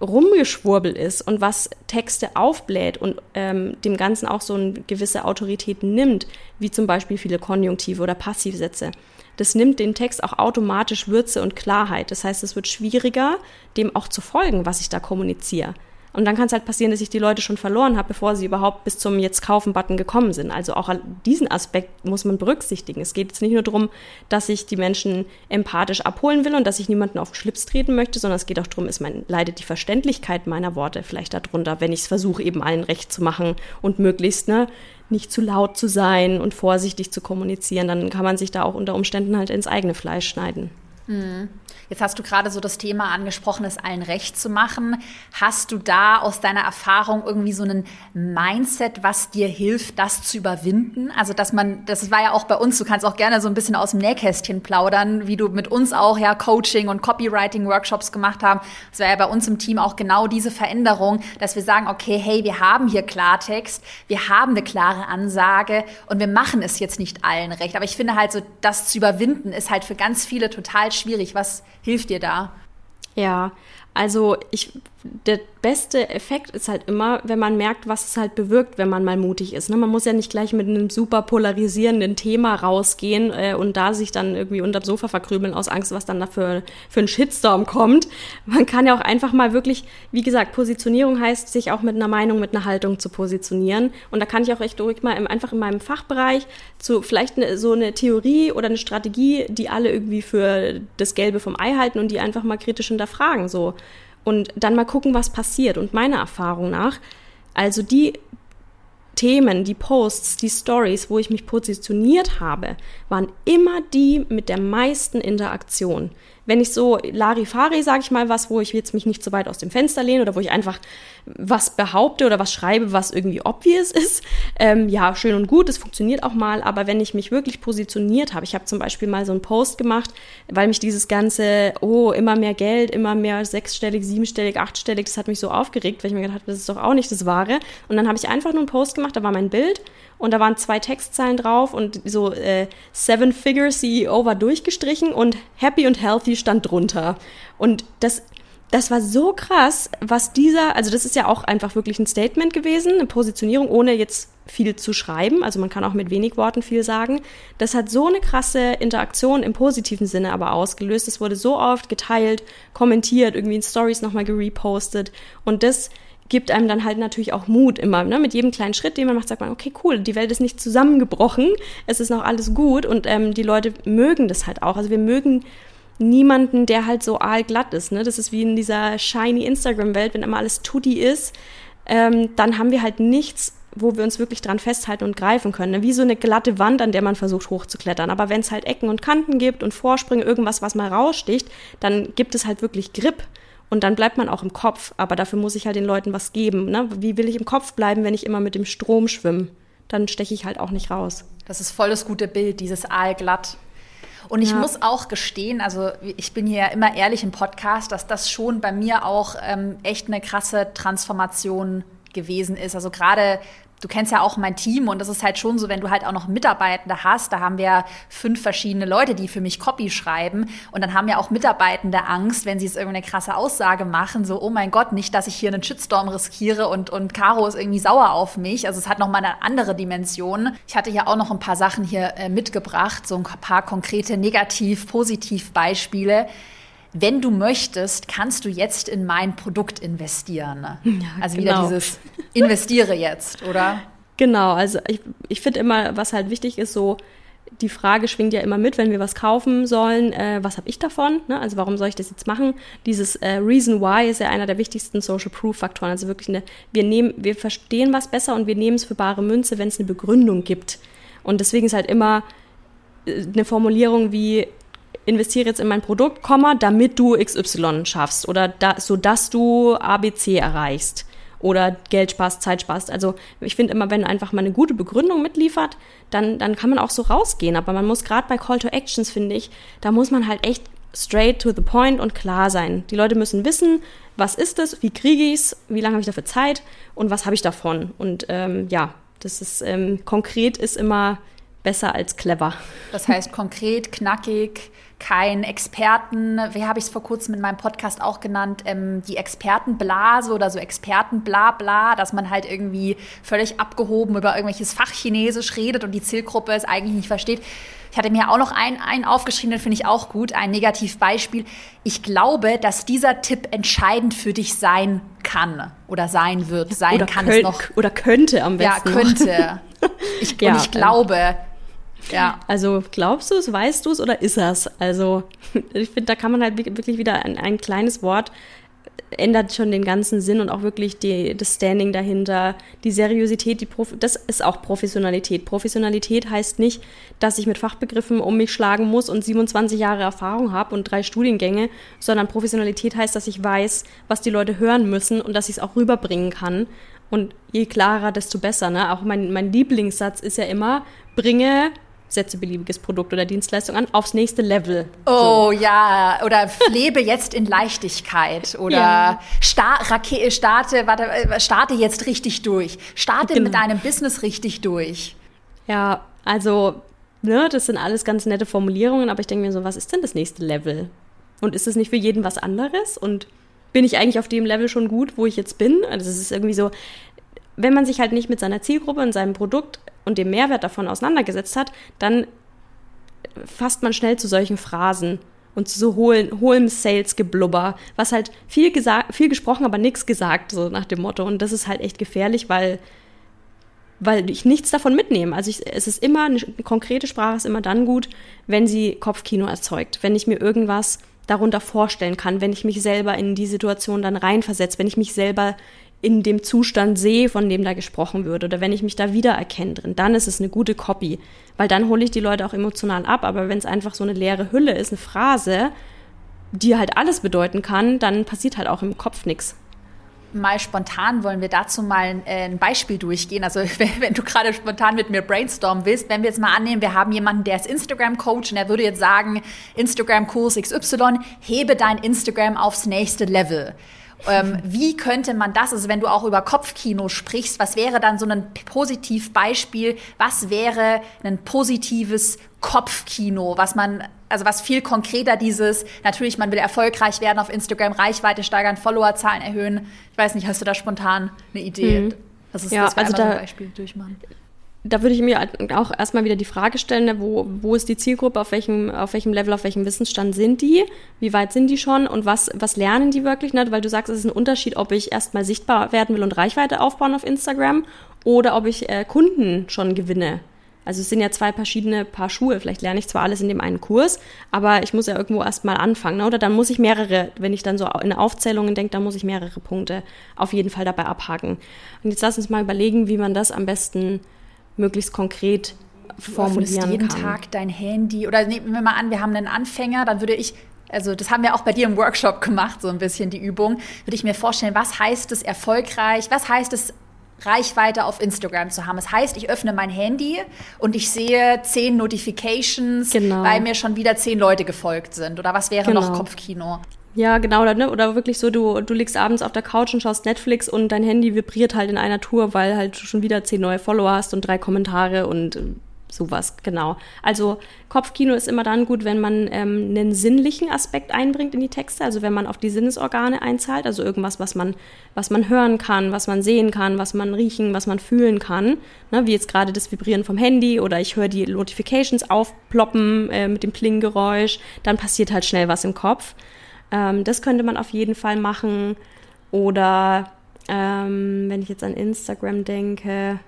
rumgeschwurbel ist und was Texte aufbläht und ähm, dem Ganzen auch so eine gewisse Autorität nimmt, wie zum Beispiel viele Konjunktive oder Passivsätze, das nimmt den Text auch automatisch Würze und Klarheit. Das heißt, es wird schwieriger, dem auch zu folgen, was ich da kommuniziere. Und dann kann es halt passieren, dass ich die Leute schon verloren habe, bevor sie überhaupt bis zum Jetzt kaufen-Button gekommen sind. Also auch diesen Aspekt muss man berücksichtigen. Es geht jetzt nicht nur darum, dass ich die Menschen empathisch abholen will und dass ich niemanden auf den Schlips treten möchte, sondern es geht auch darum, ist mein, leidet die Verständlichkeit meiner Worte vielleicht darunter, wenn ich es versuche, eben allen recht zu machen und möglichst ne, nicht zu laut zu sein und vorsichtig zu kommunizieren. Dann kann man sich da auch unter Umständen halt ins eigene Fleisch schneiden. Mhm. Jetzt hast du gerade so das Thema angesprochen, es allen recht zu machen. Hast du da aus deiner Erfahrung irgendwie so ein Mindset, was dir hilft, das zu überwinden? Also, dass man, das war ja auch bei uns, du kannst auch gerne so ein bisschen aus dem Nähkästchen plaudern, wie du mit uns auch ja Coaching und Copywriting-Workshops gemacht haben. Das war ja bei uns im Team auch genau diese Veränderung, dass wir sagen, okay, hey, wir haben hier Klartext, wir haben eine klare Ansage und wir machen es jetzt nicht allen recht. Aber ich finde halt so, das zu überwinden ist halt für ganz viele total schwierig. Was hilft dir da? Ja, also ich, der beste Effekt ist halt immer, wenn man merkt, was es halt bewirkt, wenn man mal mutig ist. Ne? Man muss ja nicht gleich mit einem super polarisierenden Thema rausgehen äh, und da sich dann irgendwie unterm Sofa verkrümeln aus Angst, was dann da für, für ein Shitstorm kommt. Man kann ja auch einfach mal wirklich, wie gesagt, Positionierung heißt, sich auch mit einer Meinung, mit einer Haltung zu positionieren. Und da kann ich auch echt ruhig mal im, einfach in meinem Fachbereich zu vielleicht eine, so eine Theorie oder eine Strategie, die alle irgendwie für das Gelbe vom Ei halten und die einfach mal kritisch hinterfragen. So und dann mal gucken, was passiert. Und meiner Erfahrung nach, also die Themen, die Posts, die Stories, wo ich mich positioniert habe, waren immer die mit der meisten Interaktion. Wenn ich so Larifari, sage ich mal, was, wo ich jetzt mich nicht so weit aus dem Fenster lehne oder wo ich einfach was behaupte oder was schreibe, was irgendwie obvious ist, ähm, ja, schön und gut, es funktioniert auch mal, aber wenn ich mich wirklich positioniert habe, ich habe zum Beispiel mal so einen Post gemacht, weil mich dieses ganze, oh, immer mehr Geld, immer mehr sechsstellig, siebenstellig, achtstellig, das hat mich so aufgeregt, weil ich mir gedacht habe, das ist doch auch nicht das Wahre. Und dann habe ich einfach nur einen Post gemacht, da war mein Bild und da waren zwei Textzeilen drauf und so äh, Seven Figure CEO war durchgestrichen und Happy und Healthy stand drunter. Und das das war so krass, was dieser, also das ist ja auch einfach wirklich ein Statement gewesen, eine Positionierung, ohne jetzt viel zu schreiben. Also man kann auch mit wenig Worten viel sagen. Das hat so eine krasse Interaktion im positiven Sinne aber ausgelöst. Es wurde so oft geteilt, kommentiert, irgendwie in Stories nochmal gerepostet. Und das gibt einem dann halt natürlich auch Mut immer. Ne? Mit jedem kleinen Schritt, den man macht, sagt man, okay, cool, die Welt ist nicht zusammengebrochen, es ist noch alles gut und ähm, die Leute mögen das halt auch. Also wir mögen niemanden, der halt so aalglatt ist. Ne? Das ist wie in dieser shiny Instagram-Welt, wenn immer alles tutti ist, ähm, dann haben wir halt nichts, wo wir uns wirklich dran festhalten und greifen können. Ne? Wie so eine glatte Wand, an der man versucht hochzuklettern. Aber wenn es halt Ecken und Kanten gibt und Vorsprünge, irgendwas, was mal raussticht, dann gibt es halt wirklich Grip. Und dann bleibt man auch im Kopf. Aber dafür muss ich halt den Leuten was geben. Ne? Wie will ich im Kopf bleiben, wenn ich immer mit dem Strom schwimme? Dann steche ich halt auch nicht raus. Das ist voll das gute Bild, dieses Aalglatt. Und ich ja. muss auch gestehen, also ich bin hier ja immer ehrlich im Podcast, dass das schon bei mir auch ähm, echt eine krasse Transformation gewesen ist. Also gerade du kennst ja auch mein Team und das ist halt schon so, wenn du halt auch noch Mitarbeitende hast, da haben wir fünf verschiedene Leute, die für mich Copy schreiben und dann haben ja auch Mitarbeitende Angst, wenn sie jetzt irgendeine krasse Aussage machen, so, oh mein Gott, nicht, dass ich hier einen Shitstorm riskiere und, und Caro ist irgendwie sauer auf mich. Also es hat nochmal eine andere Dimension. Ich hatte ja auch noch ein paar Sachen hier äh, mitgebracht, so ein paar konkrete Negativ-Positiv-Beispiele wenn du möchtest, kannst du jetzt in mein Produkt investieren. Ja, also genau. wieder dieses investiere jetzt, oder? Genau, also ich, ich finde immer, was halt wichtig ist, so die Frage schwingt ja immer mit, wenn wir was kaufen sollen, äh, was habe ich davon? Ne? Also warum soll ich das jetzt machen? Dieses äh, Reason Why ist ja einer der wichtigsten Social Proof Faktoren. Also wirklich eine, wir nehmen, wir verstehen was besser und wir nehmen es für bare Münze, wenn es eine Begründung gibt. Und deswegen ist halt immer äh, eine Formulierung wie investiere jetzt in mein Produkt, damit du XY schaffst oder da, so dass du ABC erreichst oder Geld sparst, Zeit sparst. Also ich finde immer, wenn einfach mal eine gute Begründung mitliefert, dann, dann kann man auch so rausgehen. Aber man muss gerade bei Call to Actions, finde ich, da muss man halt echt straight to the point und klar sein. Die Leute müssen wissen, was ist es, wie kriege ich es, wie lange habe ich dafür Zeit und was habe ich davon. Und ähm, ja, das ist ähm, konkret ist immer besser als clever. Das heißt konkret, knackig, kein Experten, wie habe ich es vor kurzem in meinem Podcast auch genannt, ähm, die Expertenblase oder so Expertenblabla, dass man halt irgendwie völlig abgehoben über irgendwelches Fachchinesisch redet und die Zielgruppe es eigentlich nicht versteht. Ich hatte mir auch noch einen, einen aufgeschrieben, den finde ich auch gut, ein Negativbeispiel. Ich glaube, dass dieser Tipp entscheidend für dich sein kann oder sein wird. Sein oder kann es noch. Oder könnte am besten. Ja, könnte. Ich, ja, und ich glaube, ja. Also glaubst du es, weißt du es oder ist es? Also ich finde, da kann man halt wirklich wieder ein, ein kleines Wort ändert schon den ganzen Sinn und auch wirklich die, das Standing dahinter, die Seriosität, die Prof das ist auch Professionalität. Professionalität heißt nicht, dass ich mit Fachbegriffen um mich schlagen muss und 27 Jahre Erfahrung habe und drei Studiengänge, sondern Professionalität heißt, dass ich weiß, was die Leute hören müssen und dass ich es auch rüberbringen kann. Und je klarer, desto besser. Ne? Auch mein, mein Lieblingssatz ist ja immer, bringe setze beliebiges Produkt oder Dienstleistung an, aufs nächste Level. Oh so. ja, oder lebe jetzt in Leichtigkeit oder ja. sta starte, warte, äh, starte jetzt richtig durch. Starte genau. mit deinem Business richtig durch. Ja, also, ne, das sind alles ganz nette Formulierungen, aber ich denke mir so, was ist denn das nächste Level? Und ist es nicht für jeden was anderes? Und bin ich eigentlich auf dem Level schon gut, wo ich jetzt bin? Also es ist irgendwie so, wenn man sich halt nicht mit seiner Zielgruppe und seinem Produkt und dem Mehrwert davon auseinandergesetzt hat, dann fasst man schnell zu solchen Phrasen und zu so hohem, hohem Sales-Geblubber, was halt viel, viel gesprochen, aber nichts gesagt, so nach dem Motto. Und das ist halt echt gefährlich, weil, weil ich nichts davon mitnehme. Also ich, es ist immer, eine konkrete Sprache ist immer dann gut, wenn sie Kopfkino erzeugt, wenn ich mir irgendwas darunter vorstellen kann, wenn ich mich selber in die Situation dann reinversetze, wenn ich mich selber in dem Zustand sehe, von dem da gesprochen wird, oder wenn ich mich da wiedererkenne drin, dann ist es eine gute Copy, weil dann hole ich die Leute auch emotional ab. Aber wenn es einfach so eine leere Hülle ist, eine Phrase, die halt alles bedeuten kann, dann passiert halt auch im Kopf nichts mal spontan wollen wir dazu mal äh, ein Beispiel durchgehen. Also wenn, du gerade spontan mit mir brainstormen willst, wenn wir jetzt mal annehmen, wir haben jemanden, der ist Instagram-Coach und der würde jetzt sagen, Instagram-Kurs XY, hebe dein Instagram aufs nächste Level. Ähm, wie könnte man das, also wenn du auch über Kopfkino sprichst, was wäre dann so ein Positivbeispiel? Was wäre ein positives Kopfkino, was man, also was viel konkreter dieses, natürlich, man will erfolgreich werden auf Instagram, Reichweite steigern, Followerzahlen erhöhen. Ich weiß nicht, hast du da spontan eine Idee? Mhm. Das ist ja, das also da, ein Beispiel durchmachen da würde ich mir auch erstmal wieder die Frage stellen, ne, wo, wo ist die Zielgruppe, auf welchem, auf welchem Level, auf welchem Wissensstand sind die, wie weit sind die schon und was, was lernen die wirklich, ne? weil du sagst, es ist ein Unterschied, ob ich erstmal sichtbar werden will und Reichweite aufbauen auf Instagram oder ob ich äh, Kunden schon gewinne. Also es sind ja zwei verschiedene Paar Schuhe. Vielleicht lerne ich zwar alles in dem einen Kurs, aber ich muss ja irgendwo erstmal anfangen. Ne? Oder dann muss ich mehrere, wenn ich dann so in Aufzählungen denke, dann muss ich mehrere Punkte auf jeden Fall dabei abhaken. Und jetzt lass uns mal überlegen, wie man das am besten möglichst konkret formulieren du jeden kann. Tag dein Handy oder nehmen wir mal an, wir haben einen Anfänger, dann würde ich also das haben wir auch bei dir im Workshop gemacht, so ein bisschen die Übung, würde ich mir vorstellen, was heißt es erfolgreich, was heißt es Reichweite auf Instagram zu haben. Das heißt, ich öffne mein Handy und ich sehe zehn Notifications, genau. weil mir schon wieder zehn Leute gefolgt sind. Oder was wäre genau. noch Kopfkino? Ja, genau, oder, ne? oder wirklich so, du, du liegst abends auf der Couch und schaust Netflix und dein Handy vibriert halt in einer Tour, weil halt du schon wieder zehn neue Follower hast und drei Kommentare und äh, sowas, genau. Also Kopfkino ist immer dann gut, wenn man ähm, einen sinnlichen Aspekt einbringt in die Texte, also wenn man auf die Sinnesorgane einzahlt, also irgendwas, was man, was man hören kann, was man sehen kann, was man riechen, was man fühlen kann, ne? wie jetzt gerade das Vibrieren vom Handy oder ich höre die Notifications aufploppen äh, mit dem Klingengeräusch, dann passiert halt schnell was im Kopf. Ähm, das könnte man auf jeden Fall machen. Oder ähm, wenn ich jetzt an Instagram denke,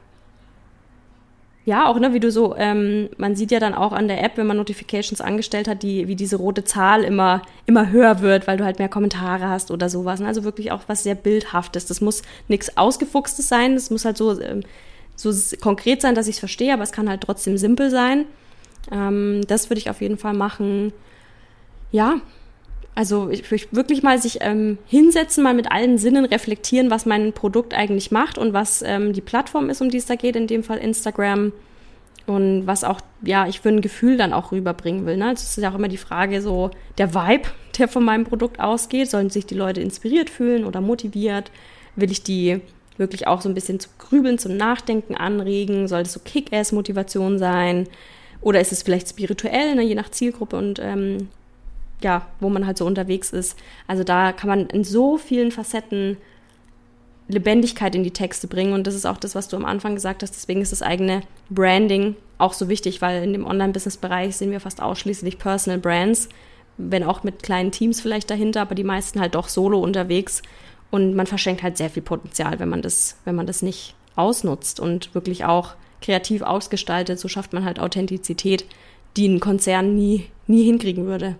ja, auch, ne, wie du so, ähm, man sieht ja dann auch an der App, wenn man Notifications angestellt hat, die, wie diese rote Zahl immer, immer höher wird, weil du halt mehr Kommentare hast oder sowas. Ne? Also wirklich auch was sehr Bildhaftes. Das muss nichts Ausgefuchstes sein, das muss halt so, ähm, so konkret sein, dass ich es verstehe, aber es kann halt trotzdem simpel sein. Ähm, das würde ich auf jeden Fall machen. Ja, also ich, ich wirklich mal sich ähm, hinsetzen, mal mit allen Sinnen reflektieren, was mein Produkt eigentlich macht und was ähm, die Plattform ist, um die es da geht, in dem Fall Instagram. Und was auch, ja, ich für ein Gefühl dann auch rüberbringen will. Ne? Also es ist ja auch immer die Frage, so der Vibe, der von meinem Produkt ausgeht. Sollen sich die Leute inspiriert fühlen oder motiviert? Will ich die wirklich auch so ein bisschen zu grübeln, zum Nachdenken anregen? Soll es so Kick-Ass-Motivation sein? Oder ist es vielleicht spirituell, ne? je nach Zielgruppe und ähm, ja, wo man halt so unterwegs ist. Also da kann man in so vielen Facetten Lebendigkeit in die Texte bringen. Und das ist auch das, was du am Anfang gesagt hast. Deswegen ist das eigene Branding auch so wichtig, weil in dem Online-Business-Bereich sehen wir fast ausschließlich Personal Brands, wenn auch mit kleinen Teams vielleicht dahinter, aber die meisten halt doch solo unterwegs. Und man verschenkt halt sehr viel Potenzial, wenn man das, wenn man das nicht ausnutzt und wirklich auch kreativ ausgestaltet. So schafft man halt Authentizität, die ein Konzern nie, nie hinkriegen würde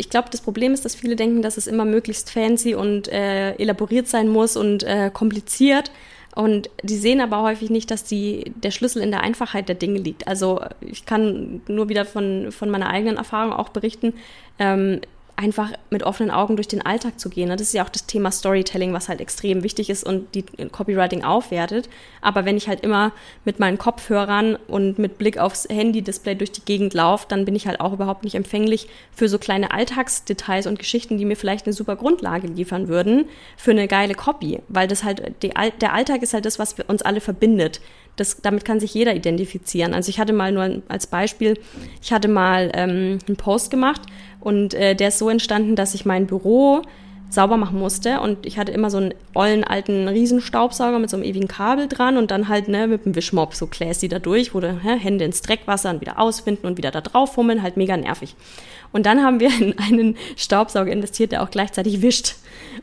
ich glaube, das Problem ist, dass viele denken, dass es immer möglichst fancy und äh, elaboriert sein muss und äh, kompliziert. Und die sehen aber häufig nicht, dass die, der Schlüssel in der Einfachheit der Dinge liegt. Also ich kann nur wieder von, von meiner eigenen Erfahrung auch berichten. Ähm, einfach mit offenen Augen durch den Alltag zu gehen. Das ist ja auch das Thema Storytelling, was halt extrem wichtig ist und die Copywriting aufwertet. Aber wenn ich halt immer mit meinen Kopfhörern und mit Blick aufs Handy-Display durch die Gegend laufe, dann bin ich halt auch überhaupt nicht empfänglich für so kleine Alltagsdetails und Geschichten, die mir vielleicht eine super Grundlage liefern würden für eine geile Copy. Weil das halt, die, der Alltag ist halt das, was uns alle verbindet. Das, damit kann sich jeder identifizieren. Also ich hatte mal nur als Beispiel, ich hatte mal ähm, einen Post gemacht und äh, der ist so entstanden, dass ich mein Büro sauber machen musste und ich hatte immer so einen ollen alten Riesenstaubsauger mit so einem ewigen Kabel dran und dann halt ne, mit dem Wischmopp so classy da durch, du hä, Hände ins Dreckwasser und wieder ausfinden und wieder da drauf fummeln, halt mega nervig. Und dann haben wir in einen Staubsauger investiert, der auch gleichzeitig wischt.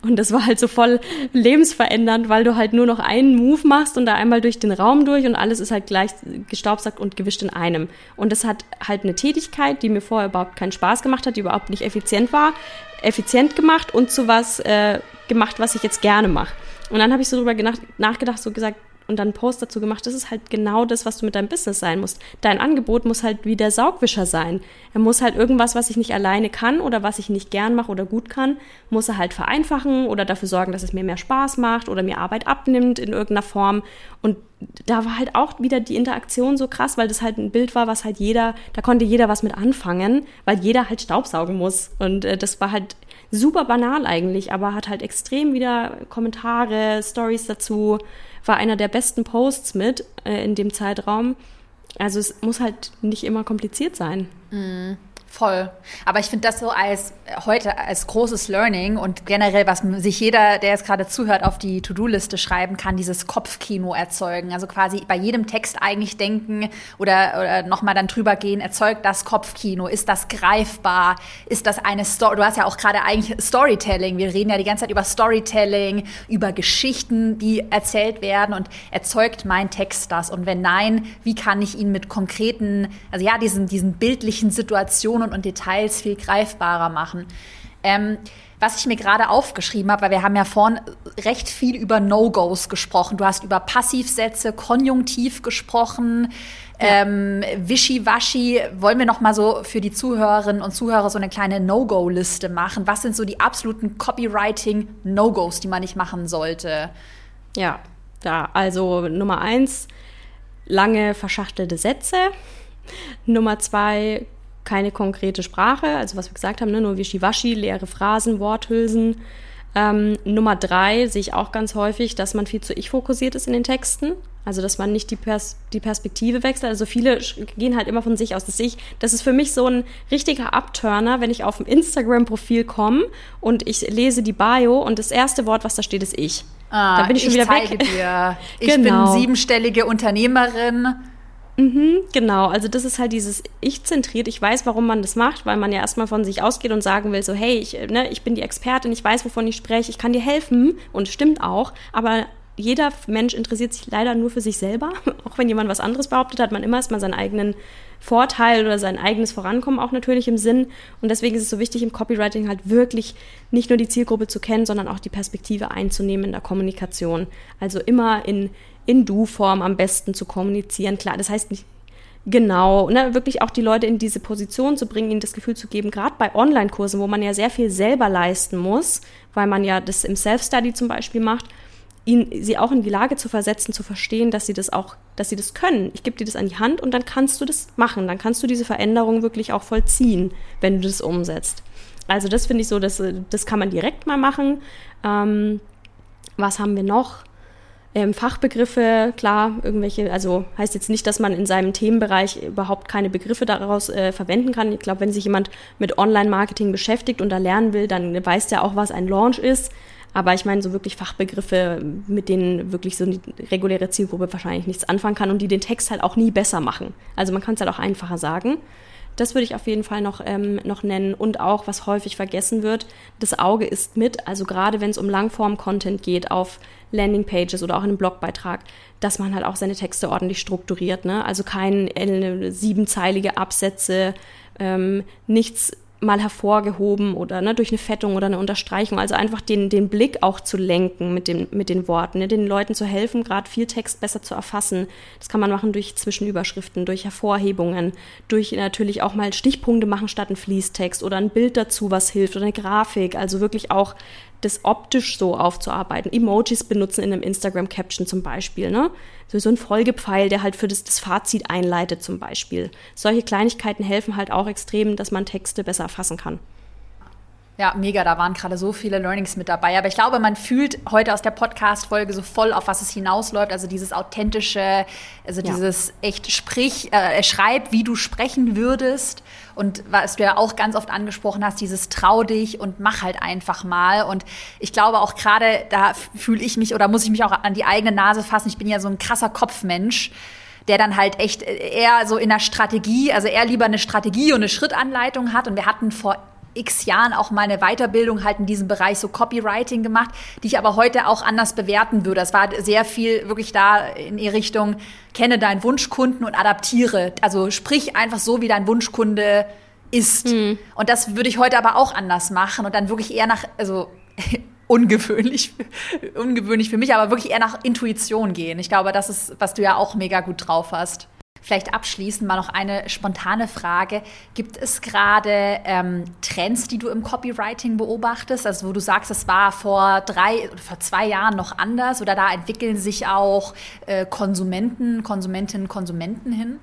Und das war halt so voll lebensverändernd, weil du halt nur noch einen Move machst und da einmal durch den Raum durch und alles ist halt gleich gestaubsaugt und gewischt in einem. Und das hat halt eine Tätigkeit, die mir vorher überhaupt keinen Spaß gemacht hat, die überhaupt nicht effizient war, effizient gemacht und zu was äh, gemacht, was ich jetzt gerne mache. Und dann habe ich so drüber nachgedacht, so gesagt, und dann einen Post dazu gemacht. Das ist halt genau das, was du mit deinem Business sein musst. Dein Angebot muss halt wie der Saugwischer sein. Er muss halt irgendwas, was ich nicht alleine kann oder was ich nicht gern mache oder gut kann, muss er halt vereinfachen oder dafür sorgen, dass es mir mehr Spaß macht oder mir Arbeit abnimmt in irgendeiner Form. Und da war halt auch wieder die Interaktion so krass, weil das halt ein Bild war, was halt jeder, da konnte jeder was mit anfangen, weil jeder halt Staubsaugen muss. Und äh, das war halt super banal eigentlich, aber hat halt extrem wieder Kommentare, Stories dazu, war einer der besten Posts mit äh, in dem Zeitraum. Also es muss halt nicht immer kompliziert sein. Mhm. Voll. Aber ich finde das so als heute als großes Learning und generell, was sich jeder, der jetzt gerade zuhört, auf die To-Do-Liste schreiben kann, dieses Kopfkino erzeugen. Also quasi bei jedem Text eigentlich denken oder, oder nochmal dann drüber gehen, erzeugt das Kopfkino? Ist das greifbar? Ist das eine Story? Du hast ja auch gerade eigentlich Storytelling. Wir reden ja die ganze Zeit über Storytelling, über Geschichten, die erzählt werden und erzeugt mein Text das? Und wenn nein, wie kann ich ihn mit konkreten, also ja, diesen, diesen bildlichen Situationen und Details viel greifbarer machen. Ähm, was ich mir gerade aufgeschrieben habe, weil wir haben ja vorhin recht viel über No-Gos gesprochen. Du hast über Passivsätze, Konjunktiv gesprochen, ja. ähm, Wischiwaschi. Wollen wir noch mal so für die Zuhörerinnen und Zuhörer so eine kleine No-Go-Liste machen? Was sind so die absoluten Copywriting-No-Gos, die man nicht machen sollte? Ja, da also Nummer eins lange verschachtelte Sätze. Nummer zwei keine konkrete Sprache, also was wir gesagt haben, ne, nur Wischiwaschi, leere Phrasen, Worthülsen. Ähm, Nummer drei sehe ich auch ganz häufig, dass man viel zu ich fokussiert ist in den Texten. Also, dass man nicht die, Pers die Perspektive wechselt. Also, viele gehen halt immer von sich aus. Das, ich, das ist für mich so ein richtiger Upturner, wenn ich auf ein Instagram-Profil komme und ich lese die Bio und das erste Wort, was da steht, ist ich. Ah, Dann bin ich schon wieder zeige weg. Dir. Ich genau. bin siebenstellige Unternehmerin Mhm, genau, also das ist halt dieses Ich-zentriert. Ich weiß, warum man das macht, weil man ja erstmal von sich ausgeht und sagen will, so hey, ich, ne, ich bin die Expertin, ich weiß, wovon ich spreche, ich kann dir helfen und stimmt auch, aber jeder Mensch interessiert sich leider nur für sich selber. Auch wenn jemand was anderes behauptet, hat man immer erstmal seinen eigenen Vorteil oder sein eigenes Vorankommen auch natürlich im Sinn. Und deswegen ist es so wichtig, im Copywriting halt wirklich nicht nur die Zielgruppe zu kennen, sondern auch die Perspektive einzunehmen in der Kommunikation. Also immer in in Du-Form am besten zu kommunizieren. Klar, das heißt nicht genau, ne, wirklich auch die Leute in diese Position zu bringen, ihnen das Gefühl zu geben, gerade bei Online-Kursen, wo man ja sehr viel selber leisten muss, weil man ja das im Self-Study zum Beispiel macht, ihn, sie auch in die Lage zu versetzen, zu verstehen, dass sie das auch, dass sie das können. Ich gebe dir das an die Hand und dann kannst du das machen. Dann kannst du diese Veränderung wirklich auch vollziehen, wenn du das umsetzt. Also das finde ich so, dass, das kann man direkt mal machen. Ähm, was haben wir noch? Ähm, Fachbegriffe, klar, irgendwelche, also heißt jetzt nicht, dass man in seinem Themenbereich überhaupt keine Begriffe daraus äh, verwenden kann. Ich glaube, wenn sich jemand mit Online-Marketing beschäftigt und da lernen will, dann weiß der auch, was ein Launch ist. Aber ich meine, so wirklich Fachbegriffe, mit denen wirklich so eine reguläre Zielgruppe wahrscheinlich nichts anfangen kann und die den Text halt auch nie besser machen. Also man kann es halt auch einfacher sagen. Das würde ich auf jeden Fall noch, ähm, noch nennen. Und auch, was häufig vergessen wird, das Auge ist mit. Also gerade wenn es um Langform-Content geht auf Landingpages oder auch in einem Blogbeitrag, dass man halt auch seine Texte ordentlich strukturiert. Ne? Also keine äh, siebenzeilige Absätze, ähm, nichts mal hervorgehoben oder ne, durch eine Fettung oder eine Unterstreichung. Also einfach den, den Blick auch zu lenken mit den, mit den Worten, ne, den Leuten zu helfen, gerade viel Text besser zu erfassen. Das kann man machen durch Zwischenüberschriften, durch Hervorhebungen, durch natürlich auch mal Stichpunkte machen statt ein Fließtext oder ein Bild dazu, was hilft oder eine Grafik. Also wirklich auch das optisch so aufzuarbeiten. Emojis benutzen in einem Instagram-Caption zum Beispiel, ne? So, so ein Folgepfeil, der halt für das, das Fazit einleitet zum Beispiel. Solche Kleinigkeiten helfen halt auch extrem, dass man Texte besser erfassen kann. Ja, mega, da waren gerade so viele Learnings mit dabei. Aber ich glaube, man fühlt heute aus der Podcast-Folge so voll, auf was es hinausläuft. Also dieses authentische, also ja. dieses echt sprich, äh, schreib, wie du sprechen würdest. Und was du ja auch ganz oft angesprochen hast, dieses trau dich und mach halt einfach mal. Und ich glaube auch gerade, da fühle ich mich oder muss ich mich auch an die eigene Nase fassen. Ich bin ja so ein krasser Kopfmensch der dann halt echt eher so in der Strategie, also eher lieber eine Strategie und eine Schrittanleitung hat. Und wir hatten vor x Jahren auch meine Weiterbildung halt in diesem Bereich so Copywriting gemacht, die ich aber heute auch anders bewerten würde. Es war sehr viel wirklich da in die Richtung, kenne deinen Wunschkunden und adaptiere. Also sprich einfach so, wie dein Wunschkunde ist. Mhm. Und das würde ich heute aber auch anders machen und dann wirklich eher nach, also ungewöhnlich, ungewöhnlich für mich, aber wirklich eher nach Intuition gehen. Ich glaube, das ist, was du ja auch mega gut drauf hast. Vielleicht abschließend mal noch eine spontane Frage. Gibt es gerade ähm, Trends, die du im Copywriting beobachtest? Also wo du sagst, es war vor drei, vor zwei Jahren noch anders oder da entwickeln sich auch äh, Konsumenten, Konsumentinnen, Konsumenten hin?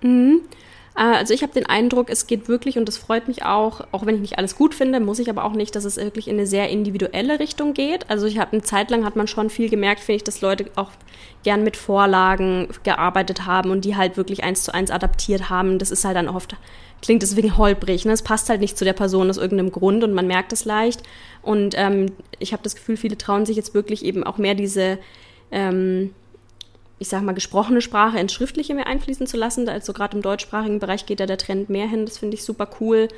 Mhm. Äh, also ich habe den Eindruck, es geht wirklich, und das freut mich auch, auch wenn ich nicht alles gut finde, muss ich aber auch nicht, dass es wirklich in eine sehr individuelle Richtung geht. Also ich habe eine Zeit lang hat man schon viel gemerkt, finde ich, dass Leute auch gern mit Vorlagen gearbeitet haben und die halt wirklich eins zu eins adaptiert haben. Das ist halt dann oft, klingt deswegen holprig, ne? Es passt halt nicht zu der Person aus irgendeinem Grund und man merkt es leicht. Und ähm, ich habe das Gefühl, viele trauen sich jetzt wirklich eben auch mehr diese ähm, ich sag mal, gesprochene Sprache ins Schriftliche mehr einfließen zu lassen. Also gerade im deutschsprachigen Bereich geht da der Trend mehr hin. Das finde ich super cool.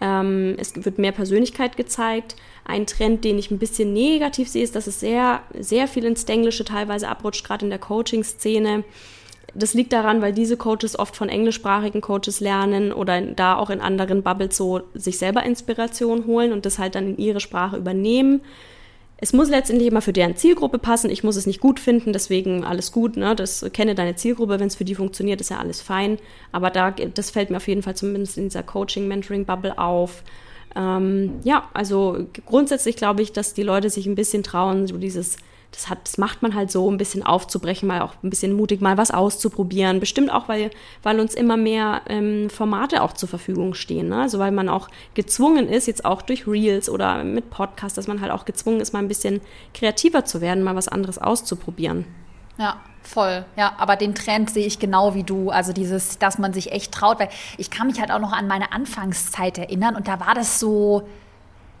Ähm, es wird mehr Persönlichkeit gezeigt. Ein Trend, den ich ein bisschen negativ sehe, ist, dass es sehr, sehr viel ins Englische teilweise abrutscht, gerade in der Coaching-Szene. Das liegt daran, weil diese Coaches oft von englischsprachigen Coaches lernen oder da auch in anderen Bubbles so sich selber Inspiration holen und das halt dann in ihre Sprache übernehmen es muss letztendlich immer für deren Zielgruppe passen. Ich muss es nicht gut finden, deswegen alles gut. Ne? Das kenne deine Zielgruppe, wenn es für die funktioniert, ist ja alles fein. Aber da, das fällt mir auf jeden Fall zumindest in dieser Coaching-Mentoring-Bubble auf. Ähm, ja, also grundsätzlich glaube ich, dass die Leute sich ein bisschen trauen, so dieses das, hat, das macht man halt so, ein bisschen aufzubrechen, mal auch ein bisschen mutig, mal was auszuprobieren. Bestimmt auch, weil, weil uns immer mehr ähm, Formate auch zur Verfügung stehen. Ne? Also weil man auch gezwungen ist, jetzt auch durch Reels oder mit Podcasts, dass man halt auch gezwungen ist, mal ein bisschen kreativer zu werden, mal was anderes auszuprobieren. Ja, voll. Ja, aber den Trend sehe ich genau wie du. Also dieses, dass man sich echt traut, weil ich kann mich halt auch noch an meine Anfangszeit erinnern und da war das so,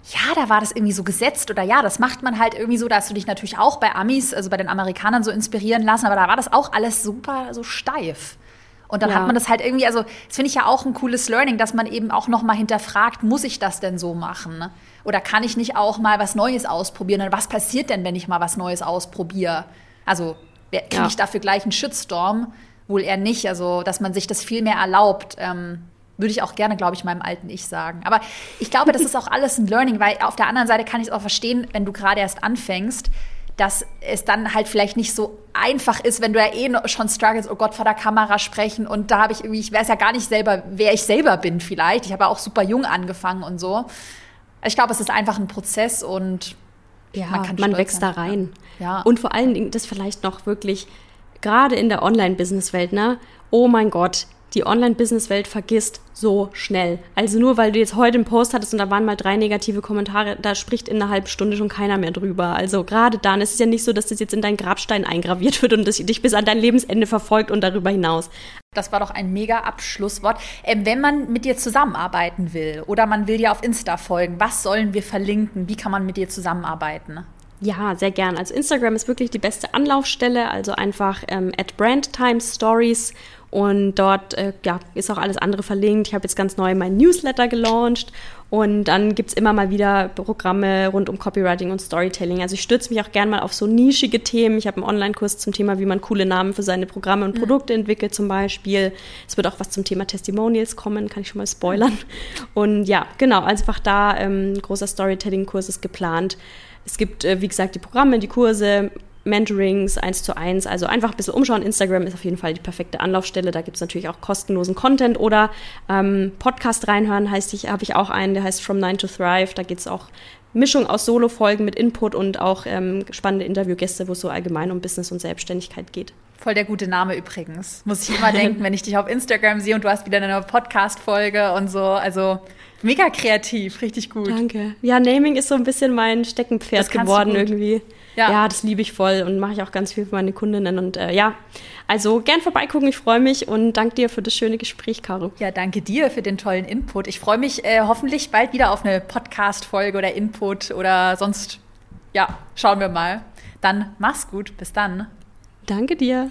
ja, da war das irgendwie so gesetzt oder ja, das macht man halt irgendwie so, dass du dich natürlich auch bei Amis, also bei den Amerikanern so inspirieren lassen, aber da war das auch alles super so steif. Und dann ja. hat man das halt irgendwie, also das finde ich ja auch ein cooles Learning, dass man eben auch nochmal hinterfragt, muss ich das denn so machen? Oder kann ich nicht auch mal was Neues ausprobieren? Und was passiert denn, wenn ich mal was Neues ausprobiere? Also kriege ja. ich dafür gleich einen Shitstorm? Wohl eher nicht. Also, dass man sich das viel mehr erlaubt. Ähm, würde ich auch gerne, glaube ich, meinem alten Ich sagen. Aber ich glaube, das ist auch alles ein Learning, weil auf der anderen Seite kann ich es auch verstehen, wenn du gerade erst anfängst, dass es dann halt vielleicht nicht so einfach ist, wenn du ja eh schon struggles, oh Gott, vor der Kamera sprechen und da habe ich irgendwie, ich weiß ja gar nicht selber, wer ich selber bin vielleicht. Ich habe ja auch super jung angefangen und so. Ich glaube, es ist einfach ein Prozess und ja, man, man wächst sein. da rein. Ja. Und vor allen Dingen das vielleicht noch wirklich gerade in der Online-Business-Welt, ne? Oh mein Gott, die Online-Business-Welt vergisst so schnell. Also nur weil du jetzt heute einen Post hattest und da waren mal drei negative Kommentare, da spricht in einer halben Stunde schon keiner mehr drüber. Also gerade dann ist es ja nicht so, dass das jetzt in deinen Grabstein eingraviert wird und das dich bis an dein Lebensende verfolgt und darüber hinaus. Das war doch ein mega Abschlusswort. Ähm, wenn man mit dir zusammenarbeiten will oder man will dir auf Insta folgen, was sollen wir verlinken? Wie kann man mit dir zusammenarbeiten? Ja, sehr gern. Also Instagram ist wirklich die beste Anlaufstelle. Also einfach ähm, at Brandtime Stories und dort äh, ja, ist auch alles andere verlinkt. Ich habe jetzt ganz neu mein Newsletter gelauncht und dann gibt es immer mal wieder Programme rund um Copywriting und Storytelling. Also ich stürze mich auch gern mal auf so nischige Themen. Ich habe einen Online-Kurs zum Thema, wie man coole Namen für seine Programme und mhm. Produkte mhm. entwickelt zum Beispiel. Es wird auch was zum Thema Testimonials kommen, kann ich schon mal spoilern. Und ja, genau, einfach da ähm, ein großer Storytelling-Kurs ist geplant. Es gibt, äh, wie gesagt, die Programme, die Kurse, Mentorings eins zu eins. Also einfach ein bisschen umschauen. Instagram ist auf jeden Fall die perfekte Anlaufstelle. Da gibt es natürlich auch kostenlosen Content oder ähm, Podcast reinhören heißt ich, habe ich auch einen, der heißt From Nine to Thrive. Da geht es auch Mischung aus Solo-Folgen mit Input und auch ähm, spannende Interviewgäste, wo es so allgemein um Business und Selbstständigkeit geht. Voll der gute Name übrigens. Muss ich immer denken, wenn ich dich auf Instagram sehe und du hast wieder eine Podcast-Folge und so. Also mega kreativ, richtig gut. Danke. Ja, Naming ist so ein bisschen mein Steckenpferd geworden irgendwie. Ja, ja das liebe ich voll und mache ich auch ganz viel für meine Kundinnen. Und äh, ja, also gern vorbeigucken, ich freue mich und danke dir für das schöne Gespräch, Caro. Ja, danke dir für den tollen Input. Ich freue mich äh, hoffentlich bald wieder auf eine Podcast-Folge oder Input oder sonst, ja, schauen wir mal. Dann mach's gut, bis dann. Danke dir.